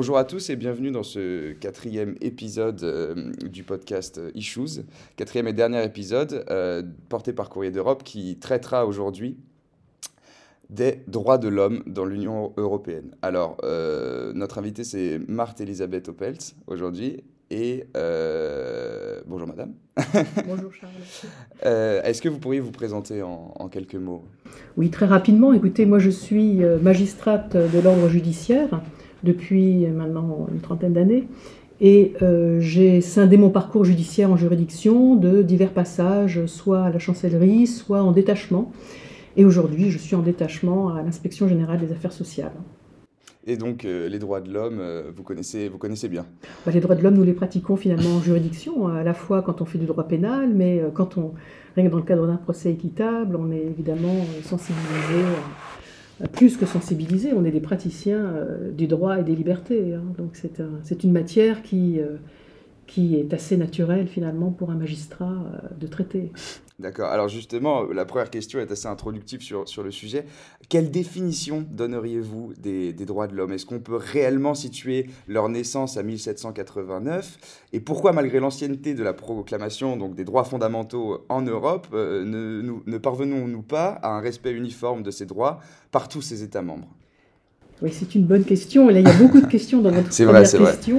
bonjour à tous et bienvenue dans ce quatrième épisode euh, du podcast Issues, quatrième et dernier épisode euh, porté par Courrier d'Europe qui traitera aujourd'hui des droits de l'homme dans l'Union européenne. Alors, euh, notre invité c'est Marthe Elisabeth Opeltz aujourd'hui et bonjour madame. Bonjour Charles. Est-ce que vous pourriez vous présenter en, en, quelques mots? Oui, très rapidement. Écoutez, moi je suis magistrate de l'ordre judiciaire depuis maintenant une trentaine d'années. Et euh, j'ai scindé mon parcours judiciaire en juridiction de divers passages, soit à la chancellerie, soit en détachement. Et aujourd'hui, je suis en détachement à l'inspection générale des affaires sociales. Et donc, euh, les droits de l'homme, euh, vous, connaissez, vous connaissez bien bah, Les droits de l'homme, nous les pratiquons finalement en juridiction, à la fois quand on fait du droit pénal, mais quand on, rien que dans le cadre d'un procès équitable, on est évidemment sensibilisé plus que sensibilisés, on est des praticiens euh, du droit et des libertés. Hein. Donc c'est une matière qui, euh, qui est assez naturelle finalement pour un magistrat euh, de traiter. D'accord. Alors justement, la première question est assez introductive sur, sur le sujet. Quelle définition donneriez-vous des, des, droits de l'homme? Est-ce qu'on peut réellement situer leur naissance à 1789 Et pourquoi, malgré l'ancienneté de la proclamation donc, des droits fondamentaux en Europe, euh, ne, ne parvenons-nous pas à un respect uniforme de ces droits par tous ces États membres? Oui, c'est une bonne question. Et là, il y a beaucoup de questions dans votre première vrai, question.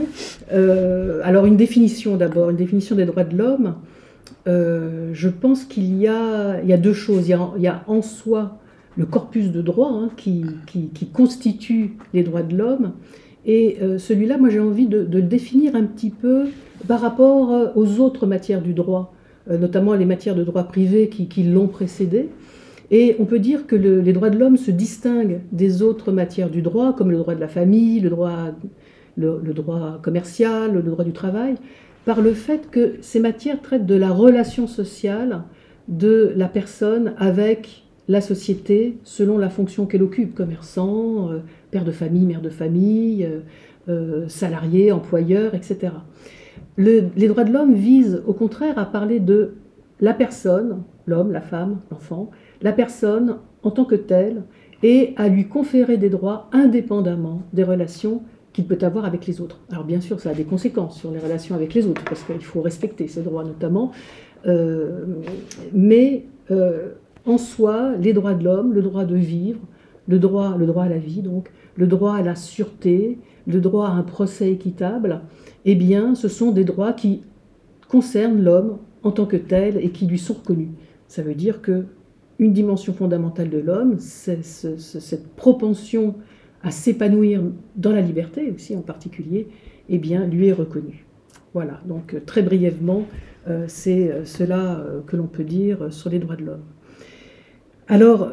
Euh, alors, une définition d'abord, une définition des droits de l'homme. Euh, je pense qu'il y a, il y a deux choses. Il y a, il y a en soi le corpus de droits hein, qui, qui, qui, constitue les droits de l'homme. Et euh, celui-là, moi, j'ai envie de, de, le définir un petit peu par rapport aux autres matières du droit, notamment les matières de droit privé qui, qui l'ont précédé. Et on peut dire que le, les droits de l'homme se distinguent des autres matières du droit, comme le droit de la famille, le droit, le, droit commercial, le droit du travail, par le fait que ces matières traitent de la relation sociale de la personne avec la société selon la fonction qu'elle occupe, commerçant, euh, père de famille, mère de famille, euh, euh, salarié, employeur, etc. Le, les droits de l'homme visent au contraire à parler de la personne, l'homme, la femme, l'enfant, la personne en tant que telle et à lui conférer des droits indépendamment des relations qu'il peut avoir avec les autres. Alors bien sûr, ça a des conséquences sur les relations avec les autres, parce qu'il faut respecter ces droits notamment, euh, mais euh, en soi, les droits de l'homme, le droit de vivre, le droit, le droit à la vie, donc le droit à la sûreté, le droit à un procès équitable, eh bien, ce sont des droits qui concernent l'homme en tant que tel et qui lui sont reconnus. Ça veut dire que une dimension fondamentale de l'homme, cette propension à s'épanouir dans la liberté aussi en particulier, eh bien, lui est reconnue. Voilà, donc euh, très brièvement, euh, c'est euh, cela que l'on peut dire sur les droits de l'homme. Alors,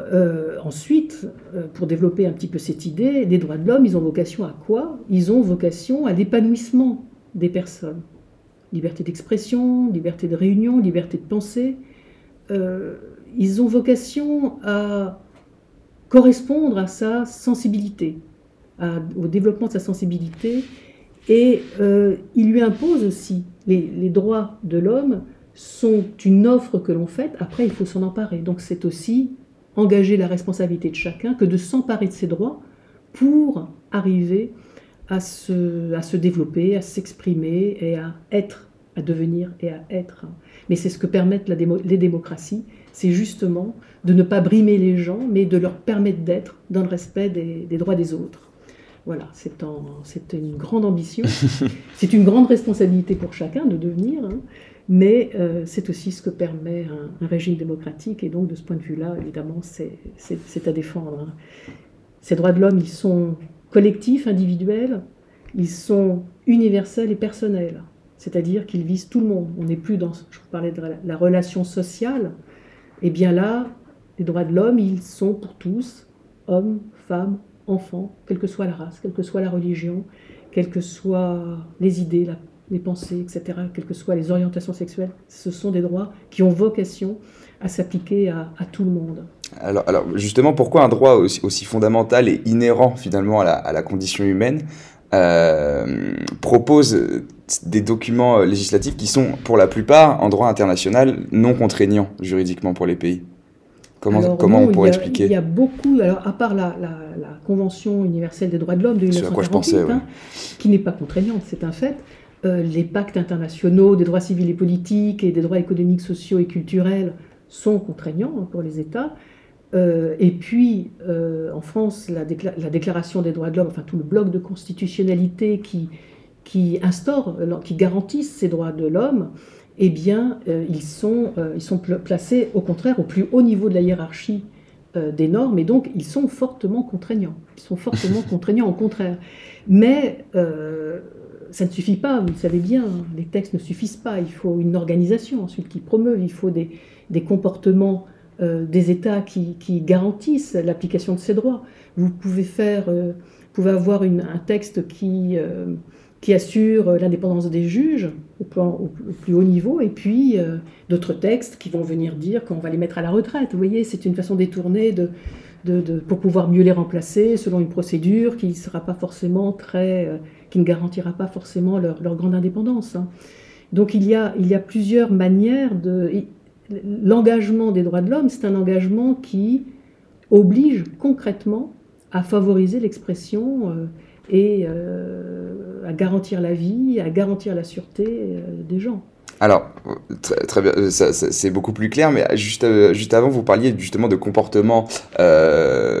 ensuite, pour développer un petit peu cette idée, les droits de l'homme, ils ont vocation à quoi? Ils ont vocation à l'épanouissement des personnes. Liberté d'expression, liberté de réunion, liberté de pensée. Ils ont vocation à correspondre à sa sensibilité, au développement de sa sensibilité, et euh, il lui impose aussi, les, droits de l'homme sont une offre que l'on fait, après il faut s'en emparer. Donc c'est aussi engager la responsabilité de chacun que de s'emparer de ses droits pour arriver à se, développer, à s'exprimer et à être, à devenir et à être. Mais c'est ce que permettent les démocraties, c'est justement de ne pas brimer les gens, mais de leur permettre d'être dans le respect des, des droits des autres. Voilà, c'est une grande ambition, c'est une grande responsabilité pour chacun de devenir, hein, mais euh, c'est aussi ce que permet un, un, régime démocratique, et donc de ce point de vue-là, évidemment, c'est à défendre. Hein. Ces droits de l'homme, ils sont collectifs, individuels, ils sont universels et personnels, c'est-à-dire qu'ils visent tout le monde. On n'est plus dans, je vous parlais de la relation sociale, eh bien là, les droits de l'homme, ils sont pour tous, hommes, femmes, enfants, quelle que soit la race, quelle que soit la religion, quelles que soient les idées, les pensées, etc., quelles que soient les orientations sexuelles, ce sont des droits qui ont vocation à s'appliquer à, tout le monde. Alors, justement, pourquoi un droit aussi, fondamental et inhérent finalement à la condition humaine? Euh, propose des documents législatifs qui sont pour la plupart en droit international non contraignants juridiquement pour les pays Comment, comment on pourrait expliquer Il y a beaucoup, alors à part la, la, Convention universelle des droits de l'homme de 1948, hein, qui n'est pas contraignante, c'est un fait, euh, les pactes internationaux des droits civils et politiques et des droits économiques, sociaux et culturels sont contraignants hein, pour les États. Euh, et puis, euh, en France, la, la, Déclaration des droits de l'homme, enfin tout le bloc de constitutionnalité qui, qui instaure, qui garantissent ces droits de l'homme, eh bien, euh, ils, sont, ils sont placés au contraire au plus haut niveau de la hiérarchie des normes, et donc ils sont fortement contraignants. Ils sont fortement contraignants, au contraire. Mais ça ne suffit pas, vous le savez bien, les textes ne suffisent pas. Il faut une organisation ensuite qui promeut, il faut des, des comportements euh, des États qui, garantissent l'application de ces droits. Vous pouvez faire, euh, pouvez avoir un texte qui, euh, qui assure l'indépendance des juges au, plus haut niveau, et puis d'autres textes qui vont venir dire qu'on va les mettre à la retraite. Vous voyez, c'est une façon détournée de, pour pouvoir mieux les remplacer selon une procédure qui sera pas forcément très, qui ne garantira pas forcément leur, grande indépendance. Hein. Donc il y a plusieurs manières de l'engagement des droits de l'homme, c'est un engagement qui oblige concrètement à favoriser l'expression euh, et euh, à garantir la vie, à garantir la sûreté euh, des gens. Alors, très, bien, c'est beaucoup plus clair, mais juste, avant, vous parliez justement de comportement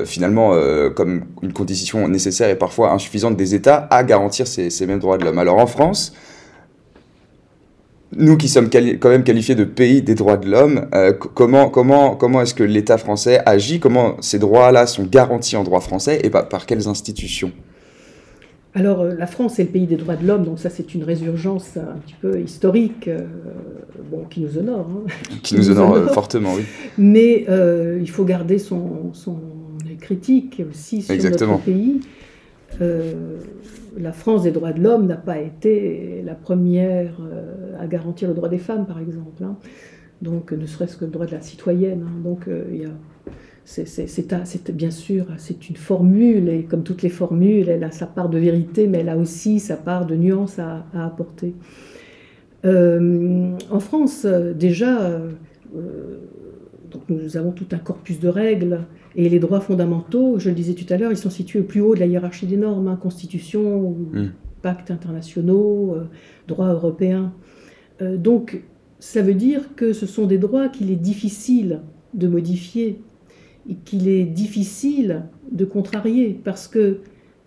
finalement comme une condition nécessaire et parfois insuffisante des États à garantir ces, ces mêmes droits de l'homme. Alors en France, nous qui sommes quand même qualifiés de pays des droits de l'homme, euh, comment, comment, comment est-ce que l'État français agit? Comment ces droits-là sont garantis en droit français et par, par quelles institutions? Alors, euh, la France est le pays des droits de l'homme, donc ça c'est une résurgence un petit peu historique, euh, bon, qui nous honore. Hein. Qui, nous, honore, fortement, oui. Mais il faut garder son, son critique aussi sur notre pays la France des droits de l'homme n'a pas été la première euh, à garantir le droit des femmes, par exemple. Hein. Donc, ne serait-ce que le droit de la citoyenne. Hein. Donc, euh, c'est, bien sûr, c'est une formule, et comme toutes les formules, elle a sa part de vérité, mais elle a aussi sa part de nuance à, apporter. Euh, en France, déjà, donc nous avons tout un corpus de règles et les droits fondamentaux, je le disais tout à l'heure, ils sont situés au plus haut de la hiérarchie des normes, hein, constitution, hmm. pactes internationaux, euh, droits européens. Euh, donc ça veut dire que ce sont des droits qu'il est difficile de modifier et qu'il est difficile de contrarier parce que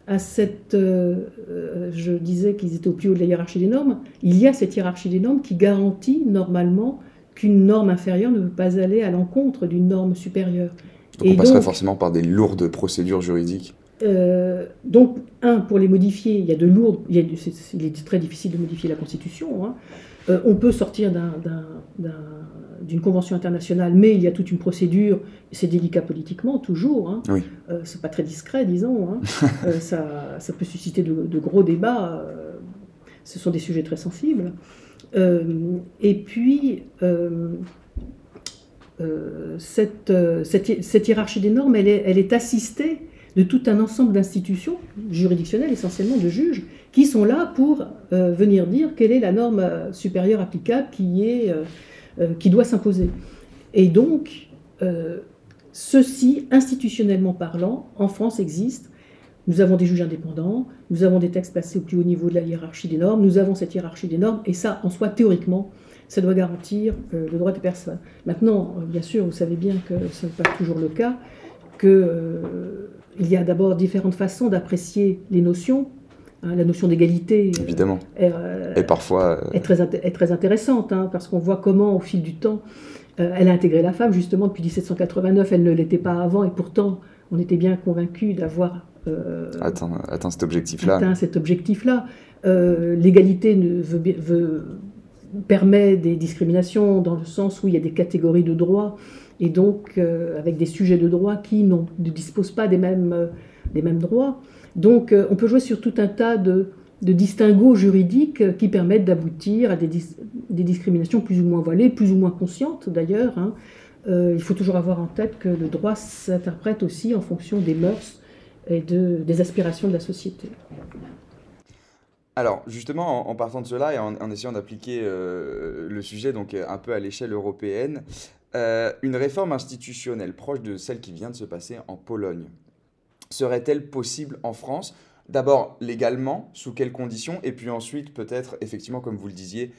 à cette, euh, je disais qu'ils étaient au plus haut de la hiérarchie des normes, il y a cette hiérarchie des normes qui garantit normalement qu'une norme inférieure ne peut pas aller à l'encontre d'une norme supérieure. Donc on passerait forcément par des lourdes procédures juridiques euh, donc, un, pour les modifier, il y a de lourdes. Il, est, très difficile de modifier la Constitution. Hein. Euh, on peut sortir d'une convention internationale, mais il y a toute une procédure. C'est délicat politiquement, toujours. Hein. Oui. Euh, c'est pas très discret, disons. Hein. ça, ça, peut susciter de, de gros débats. ce sont des sujets très sensibles. et puis euh, euh, cette, cette, hiérarchie des normes, elle est, assistée de tout un ensemble d'institutions juridictionnelles, essentiellement de juges, qui sont là pour euh, venir dire quelle est la norme supérieure applicable qui, doit s'imposer. Et donc, ceci, institutionnellement parlant, en France existe. Nous avons des juges indépendants, nous avons des textes placés au plus haut niveau de la hiérarchie des normes, nous avons cette hiérarchie des normes, et ça, en soi, théoriquement, ça doit garantir euh, le droit des personnes. Maintenant, euh, bien sûr, vous savez bien que ce n'est pas toujours le cas, qu'il euh, y a d'abord différentes façons d'apprécier les notions. Hein, la notion d'égalité, évidemment, est, et parfois est, très, est très intéressante, hein, parce qu'on voit comment, au fil du temps, elle a intégré la femme, justement, depuis 1789, elle ne l'était pas avant, et pourtant, on était bien convaincu d'avoir atteint, cet objectif-là. Atteint cet objectif-là. L'égalité veut, veut, permet des discriminations dans le sens où il y a des catégories de droits et donc euh, avec des sujets de droit qui ne disposent pas des mêmes, euh, des mêmes droits. Donc euh, on peut jouer sur tout un tas de, de distinguos juridiques qui permettent d'aboutir à des, des, discriminations plus ou moins voilées, plus ou moins conscientes d'ailleurs. Hein. il faut toujours avoir en tête que le droit s'interprète aussi en fonction des mœurs et de, des aspirations de la société. Alors, justement, en, partant de cela et en, essayant d'appliquer euh, le sujet donc un peu à l'échelle européenne, une réforme institutionnelle proche de celle qui vient de se passer en Pologne serait-elle possible en France? D'abord, légalement, sous quelles conditions? Et puis ensuite, peut-être, effectivement, comme vous le disiez,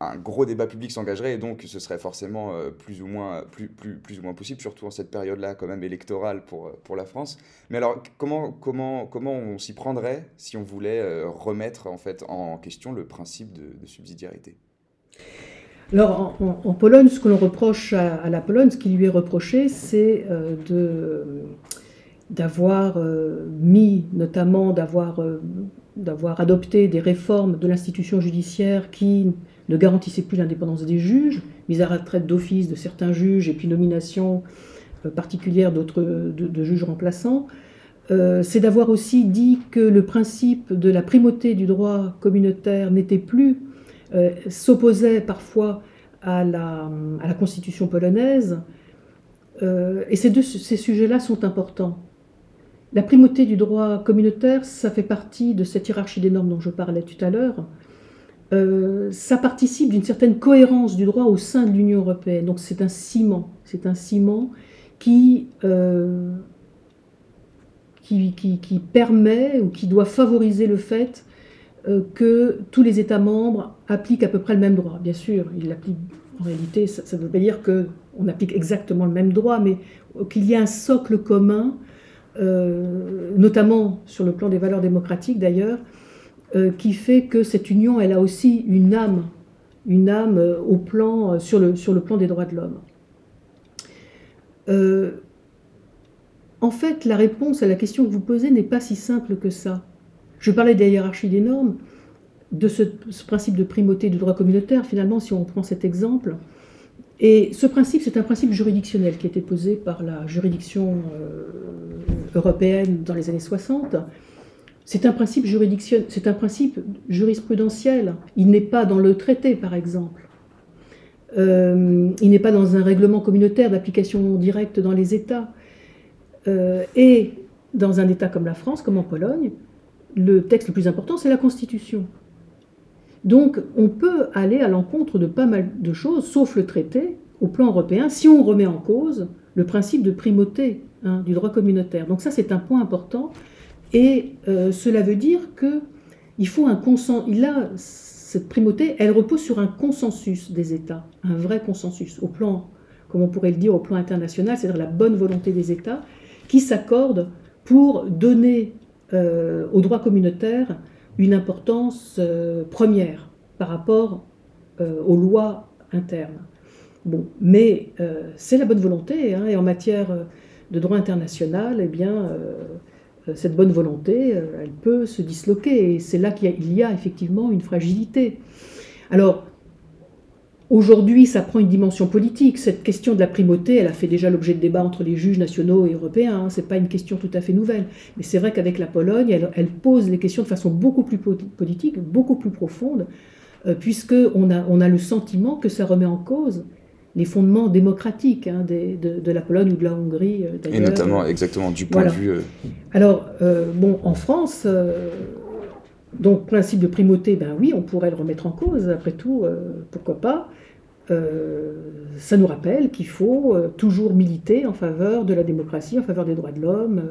un gros débat public s'engagerait et donc ce serait forcément euh, plus, ou moins, plus, plus, plus ou moins possible, surtout en cette période-là quand même électorale pour, euh, pour la France. Mais alors comment, comment, comment on s'y prendrait si on voulait euh, remettre en, fait, en question le principe de, subsidiarité? Alors, en, Pologne, ce que l'on reproche à, la Pologne, ce qui lui est reproché, c'est d'avoir mis, notamment d'avoir d'avoir adopté des réformes de l'institution judiciaire qui ne garantissaient plus l'indépendance des juges, mise à retraite d'office de certains juges et puis nomination euh, particulière de, juges remplaçants. Euh, c'est d'avoir aussi dit que le principe de la primauté du droit communautaire n'était plus, euh, s'opposait parfois à la, à la, constitution polonaise. et ces, deux, ces sujets-là sont importants. La primauté du droit communautaire, ça fait partie de cette hiérarchie des normes dont je parlais tout à l'heure. Euh, ça participe d'une certaine cohérence du droit au sein de l'Union européenne. Donc c'est un ciment, c'est un ciment qui, euh, permet ou qui doit favoriser le fait euh, que tous les États membres appliquent à peu près le même droit. Bien sûr, ils l'appliquent. En réalité, ça ne veut pas dire qu'on applique exactement le même droit, mais qu'il y a un socle commun notamment sur le plan des valeurs démocratiques d'ailleurs, euh, qui fait que cette union, elle a aussi une âme, une âme euh, sur, le, sur le plan des droits de l'homme. en fait, la réponse à la question que vous posez n'est pas si simple que ça. Je parlais des hiérarchies des normes, de ce, principe de primauté du droit communautaire, finalement, si on prend cet exemple. Et ce principe, c'est un principe juridictionnel qui a été posé par la juridiction européenne dans les années 60, c'est un principe juridictionnel, c'est un principe jurisprudentiel. Il n'est pas dans le traité, par exemple. Euh, il n'est pas dans un règlement communautaire d'application directe dans les États. Euh, et dans un État comme la France, comme en Pologne, le texte le plus important, c'est la Constitution. Donc on peut aller à l'encontre de pas mal de choses, sauf le traité, au plan européen, si on remet en cause le principe de primauté Hein, du droit communautaire. Donc ça, c'est un point important. Et euh, cela veut dire que il faut un consensus. Il a cette primauté, elle repose sur un consensus des États, un vrai consensus au plan, comme on pourrait le dire, au plan international, c'est-à-dire la bonne volonté des États qui s'accordent pour donner euh, au droit communautaire une importance euh, première par rapport aux lois internes. Bon, mais c'est la bonne volonté, hein, et en matière de droit international, eh bien, euh, cette bonne volonté, euh, elle peut se disloquer. Et c'est là qu'il y, a effectivement une fragilité. Alors, aujourd'hui, ça prend une dimension politique. Cette question de la primauté, elle a fait déjà l'objet de débats entre les juges nationaux et européens. Hein. Ce n'est pas une question tout à fait nouvelle. Mais c'est vrai qu'avec la Pologne, elle, pose les questions de façon beaucoup plus politique, beaucoup plus profonde, euh, puisqu'on a, on a le sentiment que ça remet en cause les fondements démocratiques hein, de, la Pologne ou de la Hongrie. Euh, Et notamment, exactement, du point de vue. Euh, Alors, euh, bon, en France, donc, principe de primauté, ben oui, on pourrait le remettre en cause, après tout, pourquoi pas? ça nous rappelle qu'il faut toujours militer en faveur de la démocratie, en faveur des droits de l'homme,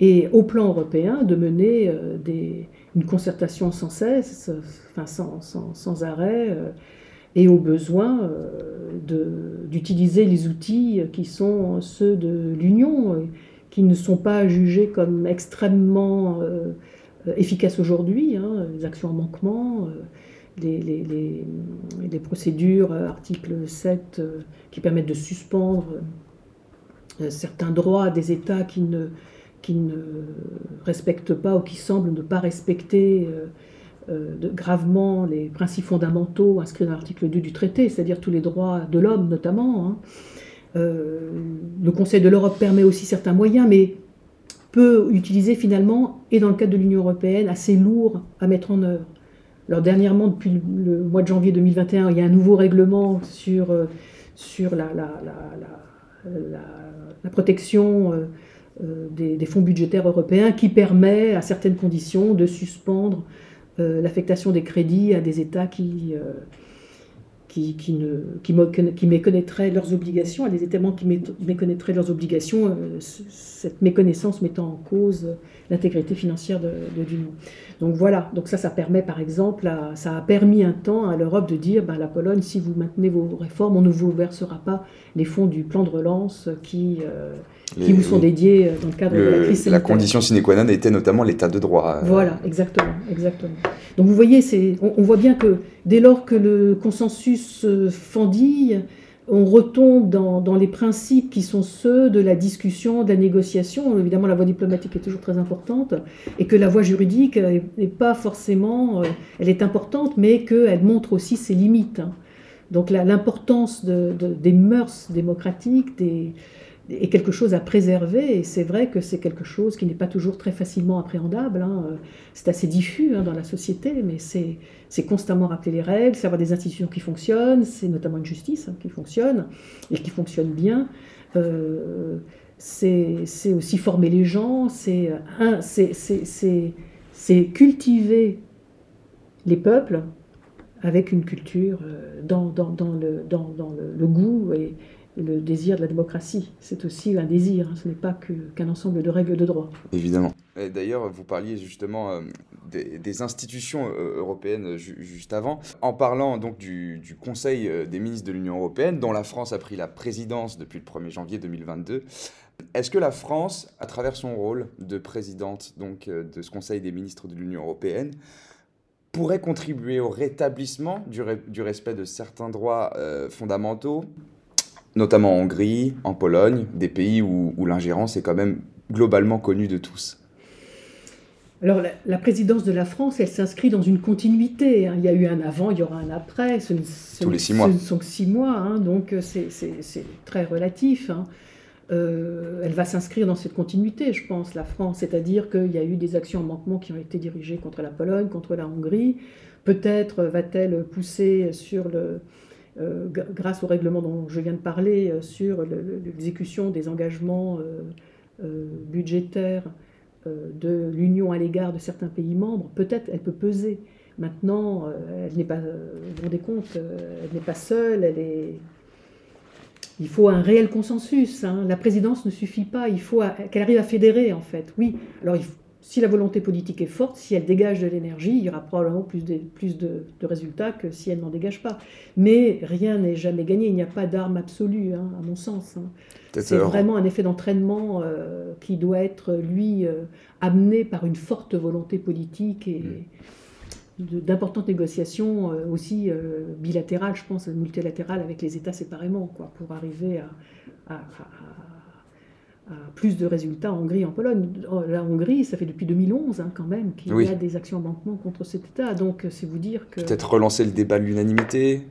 et au plan européen, de mener des, une concertation sans cesse, enfin sans, sans, sans arrêt et au besoin euh, d'utiliser les outils qui sont ceux de l'Union, euh, qui ne sont pas jugés comme extrêmement euh, efficaces aujourd'hui, hein, les actions en manquement, les, les, procédures, article 7, qui permettent de suspendre certains droits des États qui ne, respectent pas ou qui semblent ne pas respecter euh, gravement les principes fondamentaux inscrits dans l'article 2 du traité, c'est-à-dire tous les droits de l'homme notamment. Hein. Euh, le Conseil de l'Europe permet aussi certains moyens, mais peut utiliser finalement, et dans le cadre de l'Union européenne, assez lourd à mettre en œuvre. Alors dernièrement, depuis le mois de janvier 2021, il y a un nouveau règlement sur, euh, sur la, la, la, la protection des, des, fonds budgétaires européens qui permet, à certaines conditions, de suspendre euh, l'affectation des crédits à des États qui, euh, qui, qui, ne, qui, méconnaîtraient leurs obligations, à des États membres qui méconnaîtraient leurs obligations, euh, cette méconnaissance mettant en cause l'intégrité financière de, l'Union. Donc voilà, donc ça, ça permet par exemple, ça a permis un temps à l'Europe de dire, ben, la Pologne, si vous maintenez vos réformes, on ne vous versera pas les fonds du plan de relance qui... Euh, qui vous sont dédiés euh, dans le cadre de la crise La condition sine qua non était notamment l'état de droit. Euh. Voilà, exactement, exactement. Donc vous voyez, on, on, voit bien que dès lors que le consensus fendille, on retombe dans, les principes qui sont ceux de la discussion, de la négociation. Évidemment, la voie diplomatique est toujours très importante et que la voie juridique n'est pas forcément, euh, elle est importante, mais qu'elle montre aussi ses limites. Hein. Donc l'importance de, des mœurs démocratiques, des, est quelque chose à préserver. Et c'est vrai que c'est quelque chose qui n'est pas toujours très facilement appréhendable. Hein. C'est assez diffus hein, dans la société, mais c'est constamment rappeler les règles, c'est avoir des institutions qui fonctionnent, c'est notamment une justice hein, qui fonctionne et qui fonctionne bien. Euh, c'est aussi former les gens, c'est cultiver les peuples avec une culture euh, dans, dans, dans, le, dans, le, le, goût et, le désir de la démocratie. C'est aussi un désir, hein. ce n'est pas qu'un ensemble de règles de droit. Évidemment. D'ailleurs, vous parliez justement euh, des, institutions euh, européennes juste avant, en parlant donc du, Conseil euh, des ministres de l'Union européenne, dont la France a pris la présidence depuis le 1er janvier 2022. Est-ce que la France, à travers son rôle de présidente donc, de ce Conseil des ministres de l'Union européenne, pourrait contribuer au rétablissement du, du respect de certains droits fondamentaux notamment en Hongrie, en Pologne, des pays où, l'ingérence est quand même globalement connue de tous. Alors la, présidence de la France, elle s'inscrit dans une continuité. Hein. Il y a eu un avant, il y aura un après. Ce, Tous les six mois. Ce sont que six mois, hein. donc c'est très relatif. Hein. Euh, elle va s'inscrire dans cette continuité, je pense, la France. C'est-à-dire qu'il y a eu des actions en manquement qui ont été dirigées contre la Pologne, contre la Hongrie. Peut-être va-t-elle pousser sur le, grâce au règlement dont je viens de parler euh, sur l'exécution des engagements euh, budgétaires de l'Union à l'égard de certains pays membres, peut-être elle peut peser. Maintenant, elle n'est pas, vous vous rendez compte, elle n'est pas seule, il faut un réel consensus. Hein. La présidence ne suffit pas. Il faut qu'elle arrive à fédérer, en fait. Oui. Alors, il faut, si la volonté politique est forte, si elle dégage de l'énergie, il y aura probablement plus de, plus de, résultats que si elle n'en dégage pas. Mais rien n'est jamais gagné, il n'y a pas d'arme absolue, hein, à mon sens. Hein. C'est vraiment un effet d'entraînement euh, qui doit être, lui, euh, amené par une forte volonté politique et mm. d'importantes négociations euh, aussi bilatérales, je pense, multilatérales avec les États séparément, quoi, pour arriver à plus de résultats en Hongrie et en Pologne. Oh, la Hongrie, ça fait depuis 2011 hein, quand même qu'il y a des actions en banquement contre cet État. Donc c'est vous dire que... Peut-être relancer le débat de l'unanimité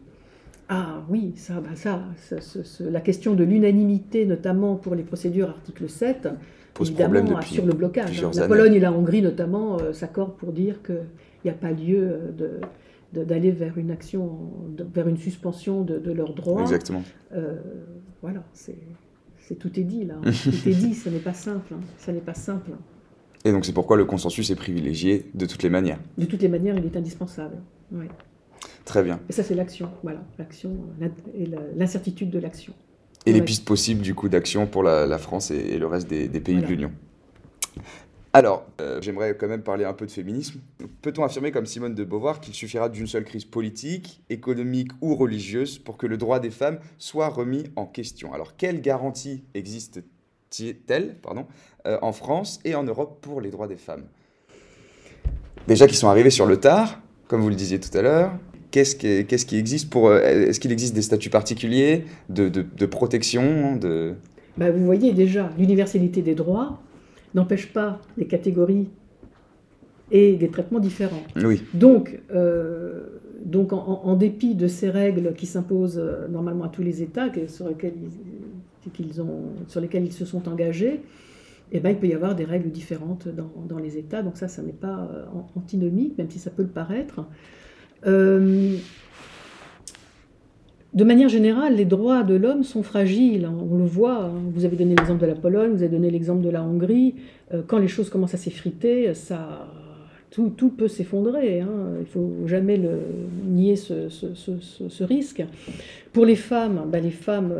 ah oui, ça, bah ça, la question de l'unanimité, notamment pour les procédures article 7, pose problème depuis sur le blocage. Hein. La Pologne et la Hongrie notamment euh, s'accordent pour dire qu'il n'y a pas lieu euh, d'aller vers une action, vers une suspension de, leurs droits. Exactement. Euh, voilà, c'est tout est dit là. tout est dit, ce n'est pas simple. Hein. Ça n'est pas simple. Et donc c'est pourquoi le consensus est privilégié de toutes les manières. De toutes les manières, il est indispensable. Très bien. Et ça, c'est l'action. Voilà, l'action et l'incertitude de l'action. Et les pistes possibles du coup d'action pour la, France et, le reste des, pays de l'Union. Alors, euh, j'aimerais quand même parler un peu de féminisme. Peut-on affirmer, comme Simone de Beauvoir, qu'il suffira d'une seule crise politique, économique ou religieuse pour que le droit des femmes soit remis en question? Alors, quelles garanties existent-elles euh, en France et en Europe pour les droits des femmes? Déjà qu'ils sont arrivés sur le tard, comme vous le disiez tout à l'heure, qu'est-ce qui, existe pour... Euh, est-ce qu'il existe des statuts particuliers de, protection de... Bah, vous voyez déjà l'universalité des droits n'empêche pas des catégories et des traitements différents. Oui. Donc, euh, donc en, dépit de ces règles qui s'imposent euh, normalement à tous les États sur, lesquels ils, ont, sur lesquels ils se sont engagés, eh ben, il peut y avoir des règles différentes dans, dans les États. Donc ça, ça n'est pas euh, antinomique, même si ça peut le paraître. De manière générale, les droits de l'homme sont fragiles, hein. on le voit. Hein. Vous avez donné l'exemple de la Pologne, vous avez donné l'exemple de la Hongrie. Euh, quand les choses commencent à s'effriter, ça, tout, peut s'effondrer. Hein. Il ne faut jamais nier ce, risque. Pour les femmes, ben les femmes,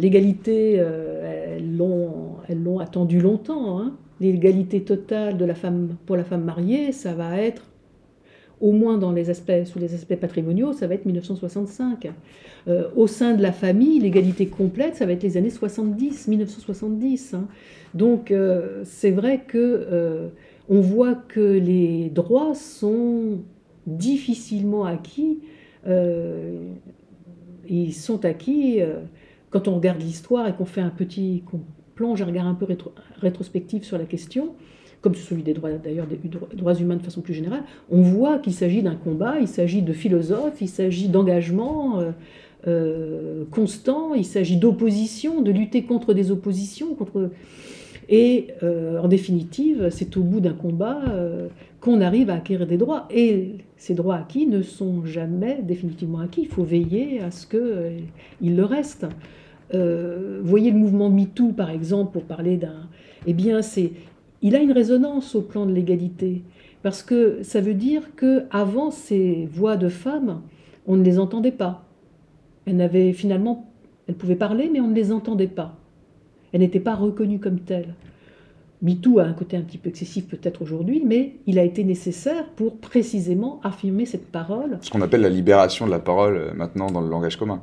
l'égalité, elles l'ont elles l'ont attendu longtemps. L'égalité totale de la femme, pour la femme mariée, ça va être au moins dans les aspects, sous les aspects patrimoniaux, ça va être 1965. Euh, au sein de la famille, l'égalité complète, ça va être les années 70, 1970. Hein. Donc euh, c'est vrai que euh, on voit que les droits sont difficilement acquis. ils sont acquis quand on regarde l'histoire et qu'on fait un petit, qu'on plonge un regard un peu rétrospectif sur la question comme celui des droits d'ailleurs des droits humains de façon plus générale, on voit qu'il s'agit d'un combat, il s'agit de philosophes, il s'agit d'engagement euh, euh, constant, il s'agit d'opposition, de lutter contre des oppositions, contre et euh, en définitive, c'est au bout d'un combat qu'on arrive à acquérir des droits. Et ces droits acquis ne sont jamais définitivement acquis. Il faut veiller à ce qu'ils le restent. voyez le mouvement MeToo, par exemple, pour parler d'un. Eh bien, c'est il a une résonance au plan de l'égalité, parce que ça veut dire que avant ces voix de femmes, on ne les entendait pas. Elles n'avaient finalement, elles pouvaient parler, mais on ne les entendait pas. Elles n'étaient pas reconnues comme telles. MeToo a un côté un petit peu excessif peut-être aujourd'hui, mais il a été nécessaire pour précisément affirmer cette parole. Ce qu'on appelle la libération de la parole euh, maintenant dans le langage commun.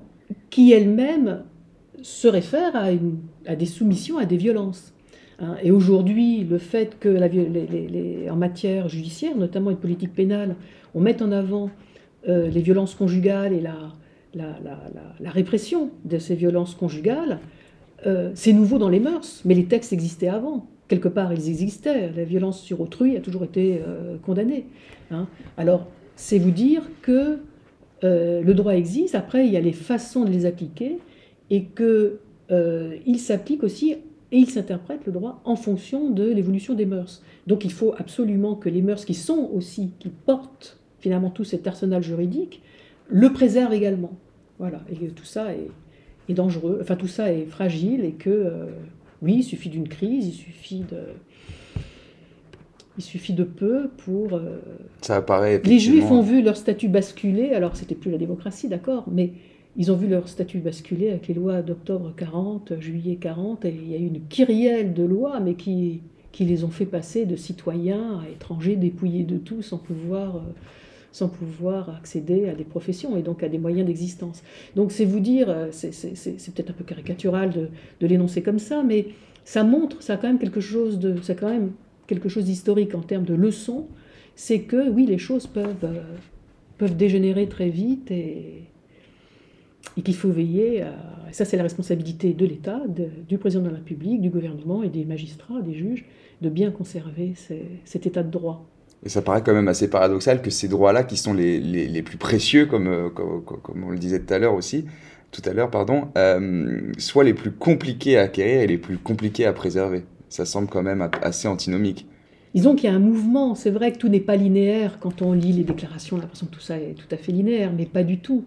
Qui elle-même se réfère à, à des soumissions, à des violences. Hein, et aujourd'hui, le fait que en matière judiciaire, notamment une politique pénale, on mette en avant euh, les violences conjugales et la, la, répression de ces violences conjugales, euh, c'est nouveau dans les mœurs, mais les textes existaient avant. Quelque part, ils existaient. La violence sur autrui a toujours été euh, condamnée. Hein. Alors, c'est vous dire que le droit existe, après, il y a les façons de les appliquer, et qu'il s'applique aussi et il s'interprète le droit en fonction de l'évolution des mœurs. Donc il faut absolument que les mœurs qui sont aussi, qui portent finalement tout cet arsenal juridique, le préservent également. Voilà, et tout ça est, dangereux, enfin tout ça est fragile et que, euh, oui, il suffit d'une crise, il suffit de... Il suffit de peu pour. Euh, ça apparaît. Les Juifs ont vu leur statut basculer. Alors, c'était plus la démocratie, d'accord, mais ils ont vu leur statut basculer avec les lois d'octobre 40, juillet 40, et il y a eu une kyrielle de lois, mais qui, qui les ont fait passer de citoyens à étrangers dépouillés de tout sans pouvoir, euh, sans pouvoir accéder à des professions et donc à des moyens d'existence. Donc c'est vous dire, euh, c'est peut-être un peu caricatural de, de l'énoncer comme ça, mais ça montre, ça a quand même quelque chose de, ça quand même quelque chose d'historique en termes de leçons, c'est que oui, les choses peuvent, euh, peuvent dégénérer très vite et et qu'il faut veiller, et ça c'est la responsabilité de l'État, du président de la République, du gouvernement et des magistrats, des juges, de bien conserver cet état de droit. Et ça paraît quand même assez paradoxal que ces droits-là, qui sont les, les, plus précieux, comme, euh, comme, comme, on le disait tout à l'heure aussi, tout à l'heure, pardon, euh, soient les plus compliqués à acquérir et les plus compliqués à préserver. Ça semble quand même assez antinomique. Disons qu'il y a un mouvement, c'est vrai que tout n'est pas linéaire. Quand on lit les déclarations, on a l'impression que tout ça est tout à fait linéaire, mais pas du tout.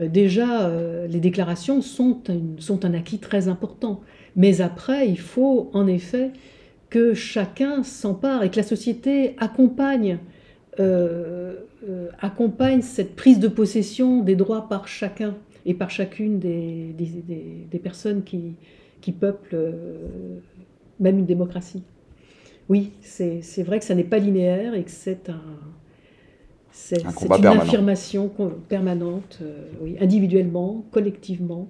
Euh, déjà, euh, les déclarations sont, sont un acquis très important. Mais après, il faut en effet que chacun s'empare et que la société accompagne, euh, accompagne cette prise de possession des droits par chacun et par chacune des, des, personnes qui, qui peuplent même une démocratie. Oui, c'est vrai que ça n'est pas linéaire et que c'est un, c'est une affirmation permanente, euh, oui, individuellement, collectivement,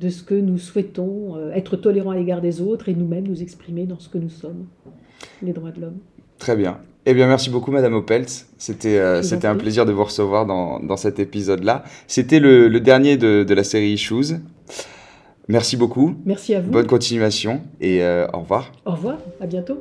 de ce que nous souhaitons euh, être tolérants à l'égard des autres et nous-mêmes nous exprimer dans ce que nous sommes, les droits de l'homme. Très bien. Eh bien, merci beaucoup, Madame Opeltz. C'était euh, c'était un plaisir de vous recevoir dans, dans cet épisode-là. C'était le, le, dernier de, de, la série Issues. Merci beaucoup. Merci à vous. Bonne continuation et au revoir. Au revoir, à bientôt.